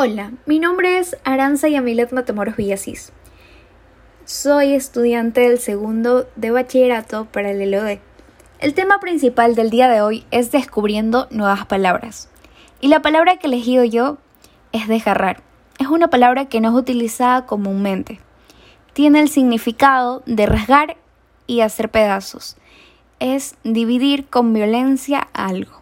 Hola, mi nombre es Aranza Yamilet Matamoros Villasís. Soy estudiante del segundo de bachillerato para el LOD. El tema principal del día de hoy es descubriendo nuevas palabras. Y la palabra que he elegido yo es desgarrar. Es una palabra que no es utilizada comúnmente. Tiene el significado de rasgar y hacer pedazos. Es dividir con violencia algo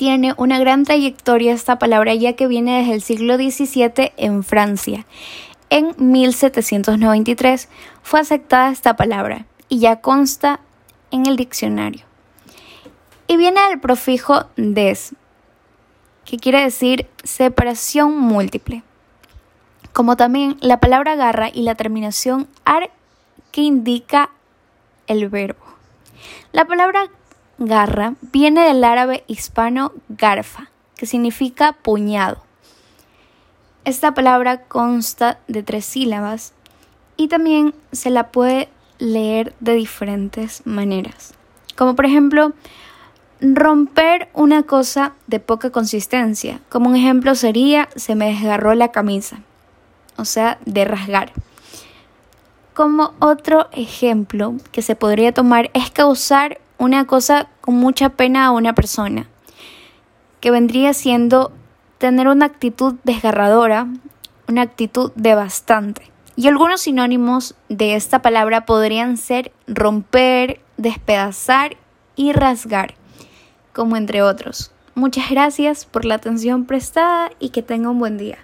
tiene una gran trayectoria esta palabra ya que viene desde el siglo XVII en Francia. En 1793 fue aceptada esta palabra y ya consta en el diccionario. Y viene del prefijo des, que quiere decir separación múltiple, como también la palabra garra y la terminación ar que indica el verbo. La palabra Garra viene del árabe hispano garfa, que significa puñado. Esta palabra consta de tres sílabas y también se la puede leer de diferentes maneras. Como por ejemplo, romper una cosa de poca consistencia. Como un ejemplo sería, se me desgarró la camisa. O sea, de rasgar. Como otro ejemplo que se podría tomar es causar una cosa con mucha pena a una persona, que vendría siendo tener una actitud desgarradora, una actitud devastante. Y algunos sinónimos de esta palabra podrían ser romper, despedazar y rasgar, como entre otros. Muchas gracias por la atención prestada y que tenga un buen día.